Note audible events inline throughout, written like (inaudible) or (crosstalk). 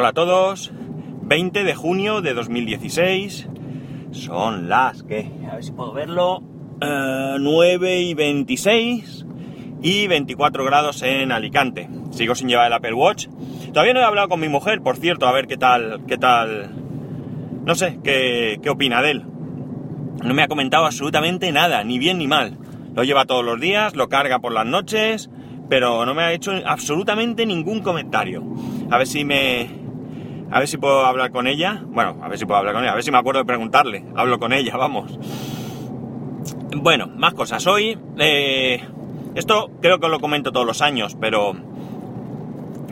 hola a todos. 20 de junio de 2016. Son las que, a ver si puedo verlo, 9 eh, y 26 y 24 grados en Alicante. Sigo sin llevar el Apple Watch. Todavía no he hablado con mi mujer, por cierto, a ver qué tal, qué tal, no sé, qué, qué opina de él. No me ha comentado absolutamente nada, ni bien ni mal. Lo lleva todos los días, lo carga por las noches, pero no me ha hecho absolutamente ningún comentario. A ver si me... A ver si puedo hablar con ella. Bueno, a ver si puedo hablar con ella. A ver si me acuerdo de preguntarle. Hablo con ella, vamos. Bueno, más cosas. Hoy... Eh, esto creo que lo comento todos los años, pero...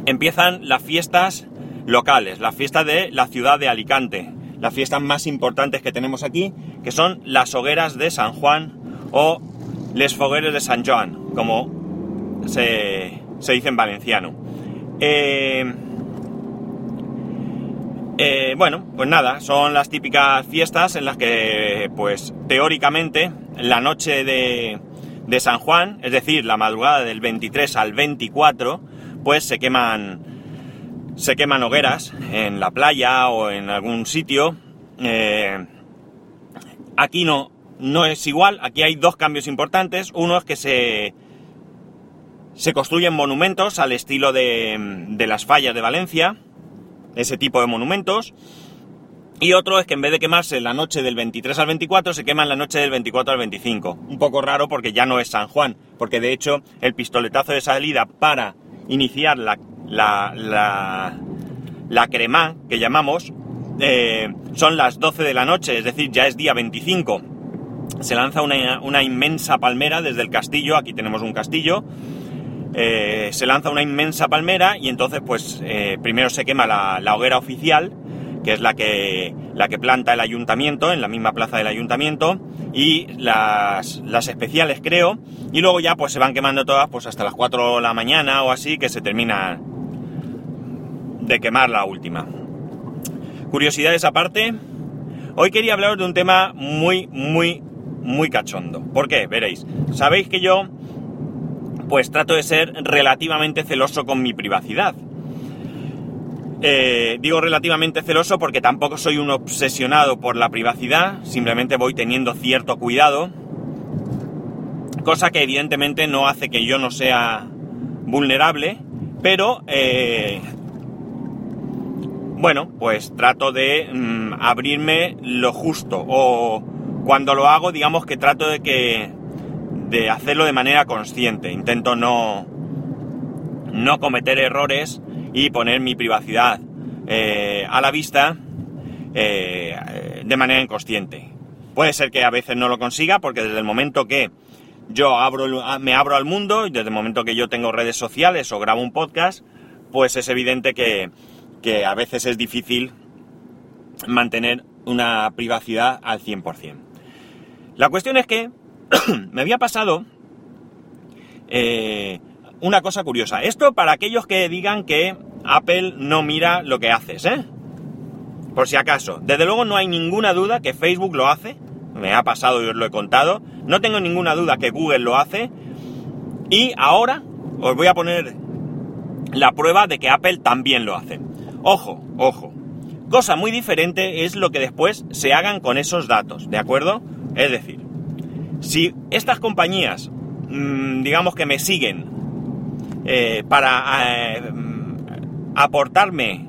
Empiezan las fiestas locales, las fiestas de la ciudad de Alicante. Las fiestas más importantes que tenemos aquí, que son las hogueras de San Juan o les fogueres de San Joan, como se, dice en valenciano. Eh, eh, bueno, pues nada, son las típicas fiestas en las que, pues teóricamente, la noche de, San Juan, es decir, la madrugada del 23 al 24, pues se queman, se queman hogueras en la playa o en algún sitio. Eh, aquí no, no es igual, aquí hay dos cambios importantes. Uno es que se, se construyen monumentos al estilo de las fallas de Valencia, ese tipo de monumentos. Y otro es que en vez de quemarse la noche del 23 al 24, se queman la noche del 24 al 25. Un poco raro porque ya no es San Juan, porque de hecho el pistoletazo de salida para iniciar la, la, la, la crema, que llamamos, eh, son las 12 de la noche, es decir, ya es día 25. Se lanza una, una inmensa palmera desde el castillo, aquí tenemos un castillo, eh, se lanza una inmensa palmera y entonces pues eh, primero se quema la, hoguera oficial, que es la que, la que planta el ayuntamiento, en la misma plaza del ayuntamiento, y las, las especiales creo, y luego ya pues se van quemando todas pues hasta las 4 de la mañana o así que se termina de quemar la última. Curiosidades aparte, hoy quería hablaros de un tema muy, muy, muy cachondo. ¿Por qué? Veréis. Sabéis que yo pues trato de ser relativamente celoso con mi privacidad. Eh, digo relativamente celoso porque tampoco soy un obsesionado por la privacidad, simplemente voy teniendo cierto cuidado, cosa que evidentemente no hace que yo no sea vulnerable, pero eh, bueno, pues trato de mm, abrirme lo justo o cuando lo hago digamos que trato de que de hacerlo de manera consciente. Intento no, no cometer errores y poner mi privacidad eh, a la vista eh, de manera inconsciente. Puede ser que a veces no lo consiga porque desde el momento que yo abro, me abro al mundo y desde el momento que yo tengo redes sociales o grabo un podcast, pues es evidente que, que a veces es difícil mantener una privacidad al 100%. La cuestión es que (coughs) me había pasado eh, una cosa curiosa. Esto para aquellos que digan que Apple no mira lo que haces, ¿eh? Por si acaso. Desde luego no hay ninguna duda que Facebook lo hace. Me ha pasado y os lo he contado. No tengo ninguna duda que Google lo hace. Y ahora os voy a poner la prueba de que Apple también lo hace. Ojo, ojo. Cosa muy diferente es lo que después se hagan con esos datos, ¿de acuerdo? Es decir, si estas compañías, mm, digamos que me siguen eh, para eh, aportarme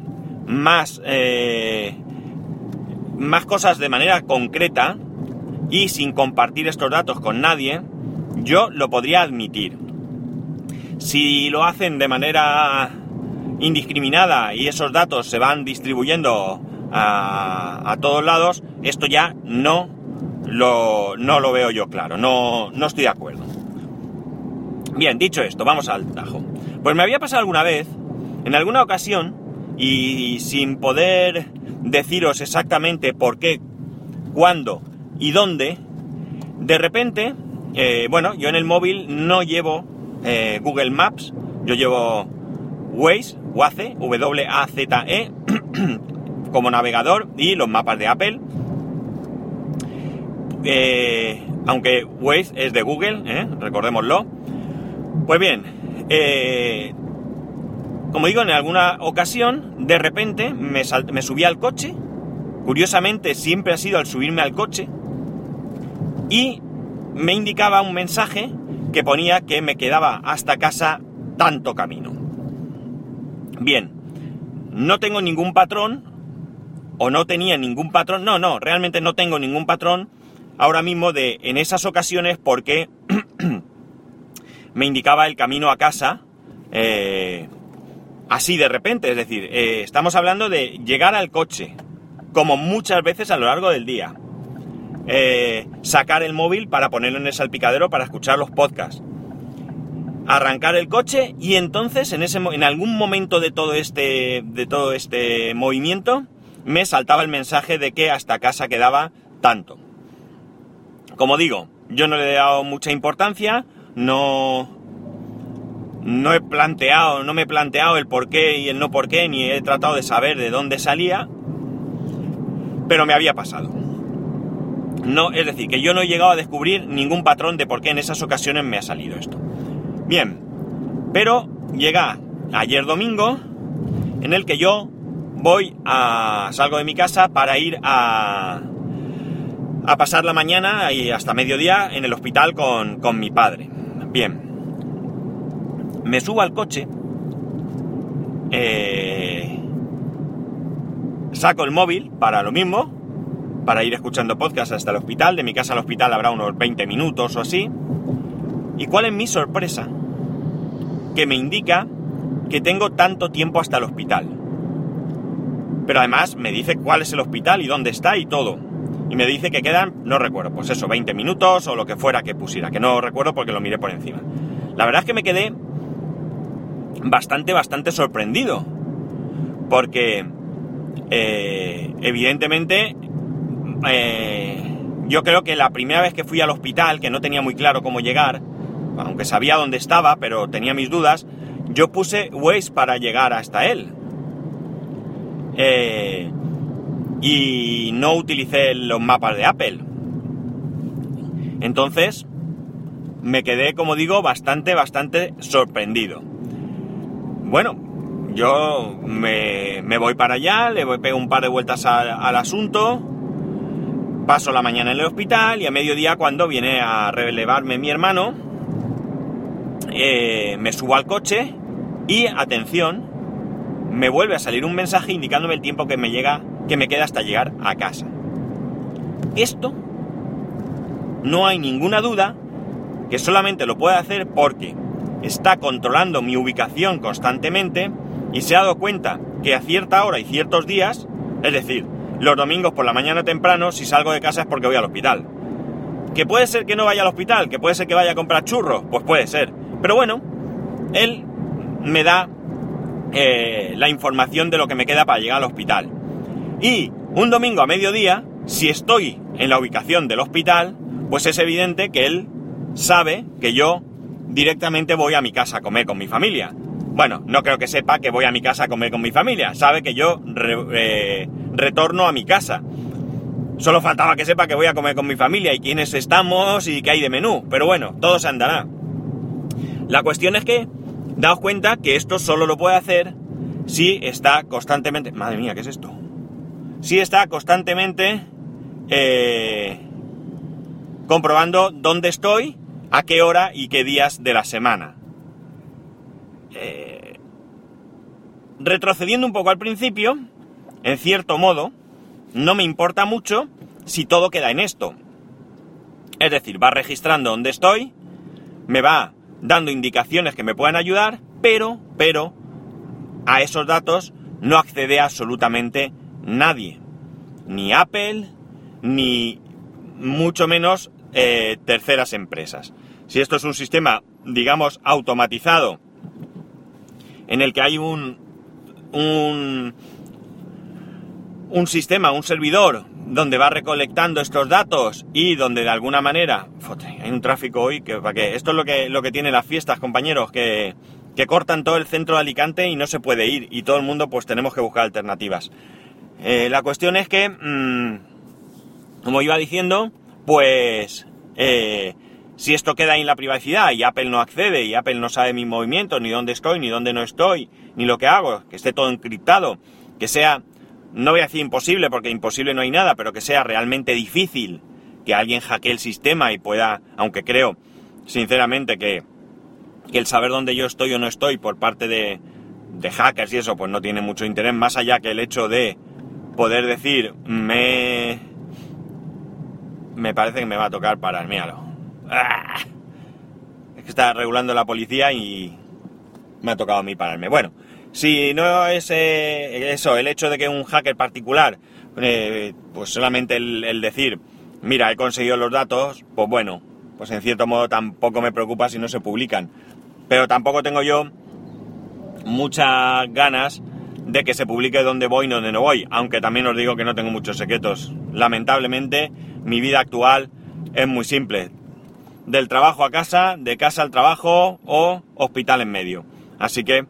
más, eh, más cosas de manera concreta y sin compartir estos datos con nadie, yo lo podría admitir. Si lo hacen de manera indiscriminada y esos datos se van distribuyendo a, a todos lados, esto ya no lo, no lo veo yo claro, no, no estoy de acuerdo. Bien, dicho esto, vamos al tajo. Pues me había pasado alguna vez, en alguna ocasión, y sin poder deciros exactamente por qué, cuándo y dónde, de repente, eh, bueno, yo en el móvil no llevo eh, Google Maps, yo llevo Waze, Waze, W-A-Z-E, (clears throat) como navegador y los mapas de Apple eh, aunque Waze es de Google, ¿eh? recordémoslo. Pues bien, eh, como digo, en alguna ocasión, de repente me, me subí al coche, curiosamente siempre ha sido al subirme al coche, y me indicaba un mensaje que ponía que me quedaba hasta casa tanto camino. Bien, no tengo ningún patrón, o no tenía ningún patrón, no, no, realmente no tengo ningún patrón ahora mismo de en esas ocasiones porque (clears throat) me indicaba el camino a casa eh, así de repente, es decir, eh, estamos hablando de llegar al coche, como muchas veces a lo largo del día. Eh, sacar el móvil para ponerlo en el salpicadero para escuchar los podcasts. Arrancar el coche y entonces en, ese, en algún momento de todo, este, de todo este movimiento me saltaba el mensaje de que hasta casa quedaba tanto. Como digo, yo no le he dado mucha importancia, no, no he planteado, no me he planteado el por qué y el no por qué, ni he tratado de saber de dónde salía, pero me había pasado. No, es decir, que yo no he llegado a descubrir ningún patrón de por qué en esas ocasiones me ha salido esto. Bien, pero llega ayer domingo en el que yo voy a. salgo de mi casa para ir a. a pasar la mañana y hasta mediodía en el hospital con, con mi padre. Bien. Me subo al coche. Eh, saco el móvil para lo mismo para ir escuchando podcast hasta el hospital. De mi casa al hospital habrá unos 20 minutos o así. ¿Y cuál es mi sorpresa? Que me indica que tengo tanto tiempo hasta el hospital. Pero además me dice cuál es el hospital y dónde está y todo. Y me dice que quedan, no recuerdo, pues eso, 20 minutos o lo que fuera que pusiera, que no recuerdo porque lo miré por encima. La verdad es que me quedé bastante, bastante sorprendido. Porque, eh, evidentemente, eh, yo creo que la primera vez que fui al hospital, que no tenía muy claro cómo llegar, aunque sabía dónde estaba, pero tenía mis dudas, yo puse Waze para llegar hasta él. Eh, y no utilicé los mapas de Apple. Entonces, me quedé, como digo, bastante, bastante sorprendido. Bueno, yo me, voy para allá, le voy a pegar un par de vueltas al asunto, Paso la mañana en el hospital y a mediodía cuando viene a relevarme mi hermano, eh, me subo al coche y, atención, me vuelve a salir un mensaje indicándome el tiempo que me llega, que me queda hasta llegar a casa. Esto no hay ninguna duda que solamente lo puede hacer porque está controlando mi ubicación constantemente y se ha dado cuenta que a cierta hora y ciertos días, es decir, los domingos por la mañana temprano, si salgo de casa es porque voy al hospital. ¿Que puede ser que no vaya al hospital? ¿Que puede ser que vaya a comprar churros? Pues puede ser. Pero bueno, él me da eh, la información de lo que me queda para llegar al hospital. Y un domingo a mediodía, si estoy en la ubicación del hospital, pues es evidente que él sabe que yo directamente voy a mi casa a comer con mi familia. Bueno, no creo que sepa que voy a mi casa a comer con mi familia. Sabe que yo eh, retorno a mi casa. Solo faltaba que sepa que voy a comer con mi familia y quiénes estamos y qué hay de menú. Pero bueno, todo se andará. La cuestión es que, daos cuenta que esto solo lo puede hacer si está constantemente... Madre mía, ¿qué es esto? Si está constantemente eh, comprobando dónde estoy, a qué hora y qué días de la semana. Eh, retrocediendo un poco al principio, en cierto modo, no me importa mucho si todo queda en esto. Es decir, va registrando dónde estoy, me va dando indicaciones que me puedan ayudar, pero, pero, a esos datos no accede absolutamente nadie. Ni Apple, ni mucho menos eh, terceras empresas. Si esto es un sistema, digamos, automatizado, en el que hay un, un sistema, un servidor, donde va recolectando estos datos y donde de alguna manera... hay un tráfico hoy que... ¿para qué? Esto es lo que, lo que tiene las fiestas, compañeros, que, que cortan todo el centro de Alicante y no se puede ir. Y todo el mundo pues tenemos que buscar alternativas. Eh, la cuestión es que, mm, como iba diciendo, pues... Eh, si esto queda en la privacidad y Apple no accede y Apple no sabe mis movimientos, ni dónde estoy, ni dónde no estoy, ni lo que hago, que esté todo encriptado, que sea, no voy a decir imposible, porque imposible no hay nada, pero que sea realmente difícil que alguien hackee el sistema y pueda, aunque creo, sinceramente, que, que el saber dónde yo estoy o no estoy por parte de, de hackers y eso, pues no tiene mucho interés, más allá que el hecho de poder decir, me... Me parece que me va a tocar parar, míralo. ¡Ah! Es que está regulando la policía y me ha tocado a mí pararme. Bueno, si no es eh, eso, el hecho de que un hacker particular, eh, pues solamente el, decir, mira, he conseguido los datos, pues bueno, pues en cierto modo tampoco me preocupa si no se publican. Pero tampoco tengo yo muchas ganas de que se publique dónde voy y dónde no voy, aunque también os digo que no tengo muchos secretos. Lamentablemente, mi vida actual es muy simple. Del trabajo a casa, de casa al trabajo o hospital en medio. Así que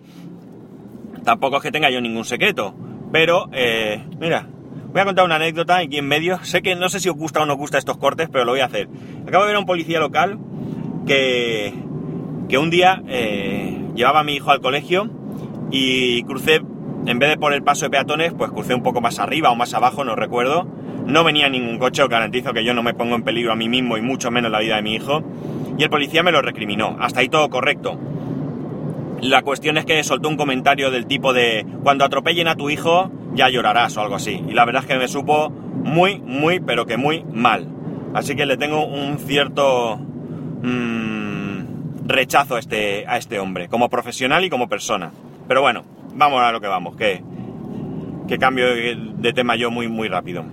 tampoco es que tenga yo ningún secreto. Pero, eh, mira, voy a contar una anécdota aquí en medio. Sé que no sé si os gusta o no os gusta estos cortes, pero lo voy a hacer. Acabo de ver a un policía local que, que un día eh, llevaba a mi hijo al colegio y crucé, en vez de por el paso de peatones, pues crucé un poco más arriba o más abajo, no recuerdo. No venía ningún coche, os garantizo que yo no me pongo en peligro a mí mismo y mucho menos la vida de mi hijo. Y el policía me lo recriminó. Hasta ahí todo correcto. La cuestión es que soltó un comentario del tipo de cuando atropellen a tu hijo ya llorarás o algo así. Y la verdad es que me supo muy, muy, pero que muy mal. Así que le tengo un cierto mmm, rechazo a este, a este hombre, como profesional y como persona. Pero bueno, vamos a lo que vamos, que, que cambio de tema yo muy, muy rápido.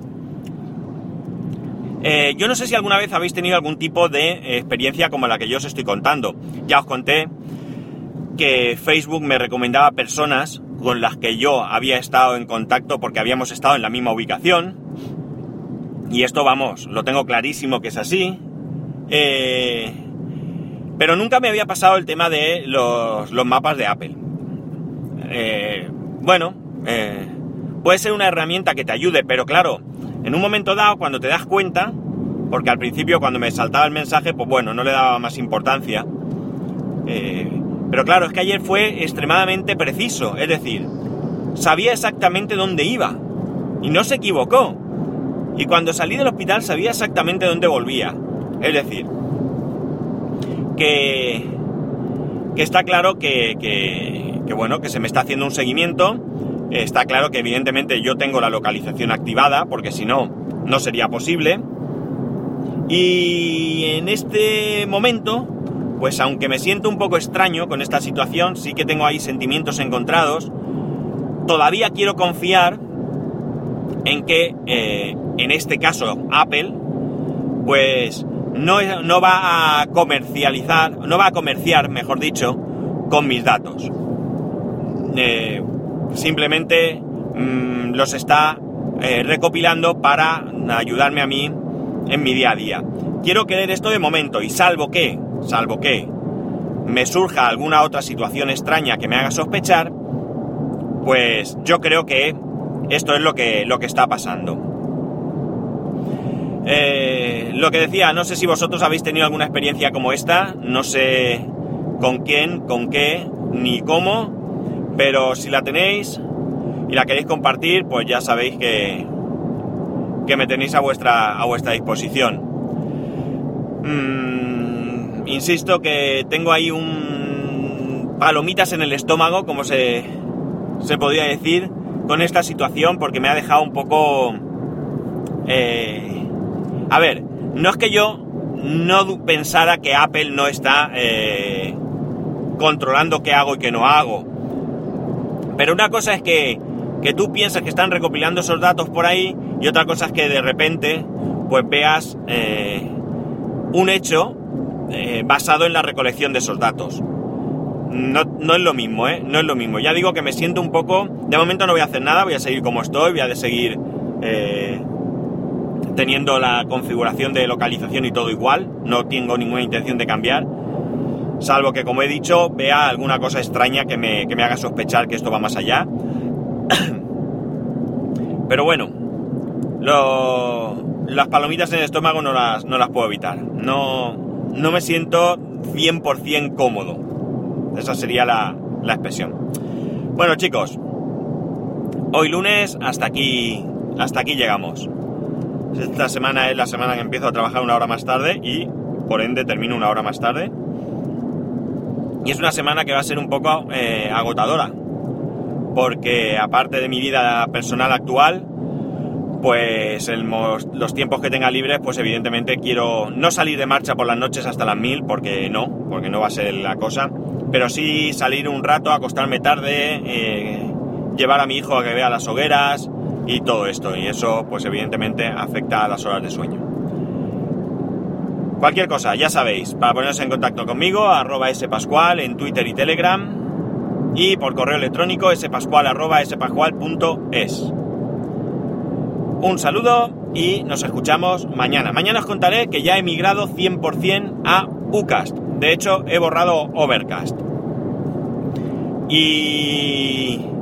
Eh, yo no sé si alguna vez habéis tenido algún tipo de experiencia como la que yo os estoy contando. Ya os conté que Facebook me recomendaba personas con las que yo había estado en contacto porque habíamos estado en la misma ubicación. Y esto, vamos, lo tengo clarísimo que es así. Eh, pero nunca me había pasado el tema de los, los mapas de Apple. Eh, bueno, eh, puede ser una herramienta que te ayude, pero claro, en un momento dado, cuando te das cuenta, porque al principio cuando me saltaba el mensaje, pues bueno, no le daba más importancia. Eh, pero claro, es que ayer fue extremadamente preciso, es decir, sabía exactamente dónde iba y no se equivocó. Y cuando salí del hospital sabía exactamente dónde volvía. Es decir, que, que está claro que, que bueno, que se me está haciendo un seguimiento. Está claro que evidentemente yo tengo la localización activada, porque si no, no sería posible. Y en este momento, pues aunque me siento un poco extraño con esta situación, sí que tengo ahí sentimientos encontrados, todavía quiero confiar en que, eh, en este caso, Apple, pues no, no va a comercializar, no va a comerciar, mejor dicho, con mis datos. Eh, simplemente mm, los está eh, recopilando para ayudarme a mí en mi día a día. Quiero querer esto de momento y salvo que, salvo que me surja alguna otra situación extraña que me haga sospechar, pues yo creo que esto es lo que, lo que está pasando. Eh, lo que decía, no sé si vosotros habéis tenido alguna experiencia como esta, no sé con quién, con qué, ni cómo, pero si la tenéis y la queréis compartir, pues ya sabéis que, que me tenéis a vuestra, a vuestra disposición. Mm, insisto que tengo ahí un palomitas en el estómago, como se, se podría decir, con esta situación, porque me ha dejado un poco... Eh, a ver, no es que yo no pensara que Apple no está eh, controlando qué hago y qué no hago pero una cosa es que, tú piensas que están recopilando esos datos por ahí y otra cosa es que de repente pues veas eh, un hecho eh, basado en la recolección de esos datos. No, es lo mismo, ¿eh? No es lo mismo. Ya digo que me siento un poco... De momento no voy a hacer nada, voy a seguir como estoy, voy a seguir teniendo la configuración de localización y todo igual. No tengo ninguna intención de cambiar salvo que, como he dicho, vea alguna cosa extraña que me, haga sospechar que esto va más allá. (coughs) Pero bueno, las palomitas en el estómago no las, no las puedo evitar. No, no me siento 100% cómodo. Esa sería la, la expresión. Bueno chicos, hoy lunes hasta aquí, hasta aquí llegamos. Esta semana es la semana que empiezo a trabajar una hora más tarde y por ende termino una hora más tarde. Y es una semana que va a ser un poco eh, agotadora, porque aparte de mi vida personal actual, pues los tiempos que tenga libres, pues evidentemente quiero no salir de marcha por las noches hasta las mil, porque no, porque no va a ser la cosa, pero sí salir un rato, acostarme tarde, eh, llevar a mi hijo a que vea las hogueras y todo esto, y eso pues evidentemente afecta a las horas de sueño. Cualquier cosa, ya sabéis, para ponerse en contacto conmigo, arroba spascual en Twitter y Telegram y por correo electrónico spascual arroba spascual.es. Un saludo y nos escuchamos mañana. Mañana os contaré que ya he migrado 100% a Ucast. De hecho, he borrado Overcast. Y...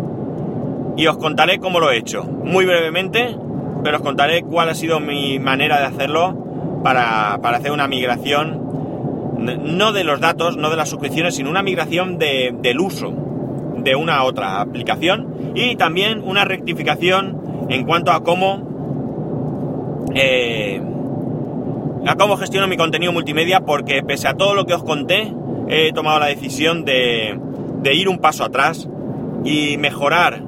Y os contaré cómo lo he hecho. Muy brevemente, pero os contaré cuál ha sido mi manera de hacerlo para, hacer una migración, no de los datos, no de las suscripciones, sino una migración del uso de una a otra aplicación y también una rectificación en cuanto a cómo eh, a cómo gestiono mi contenido multimedia porque pese a todo lo que os conté he tomado la decisión de, ir un paso atrás y mejorar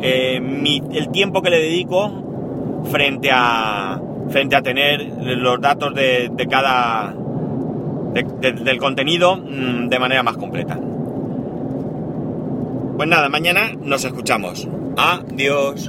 eh, el tiempo que le dedico frente a frente a tener los datos de, cada del contenido mm, de manera más completa. Pues nada, mañana nos escuchamos. Adiós.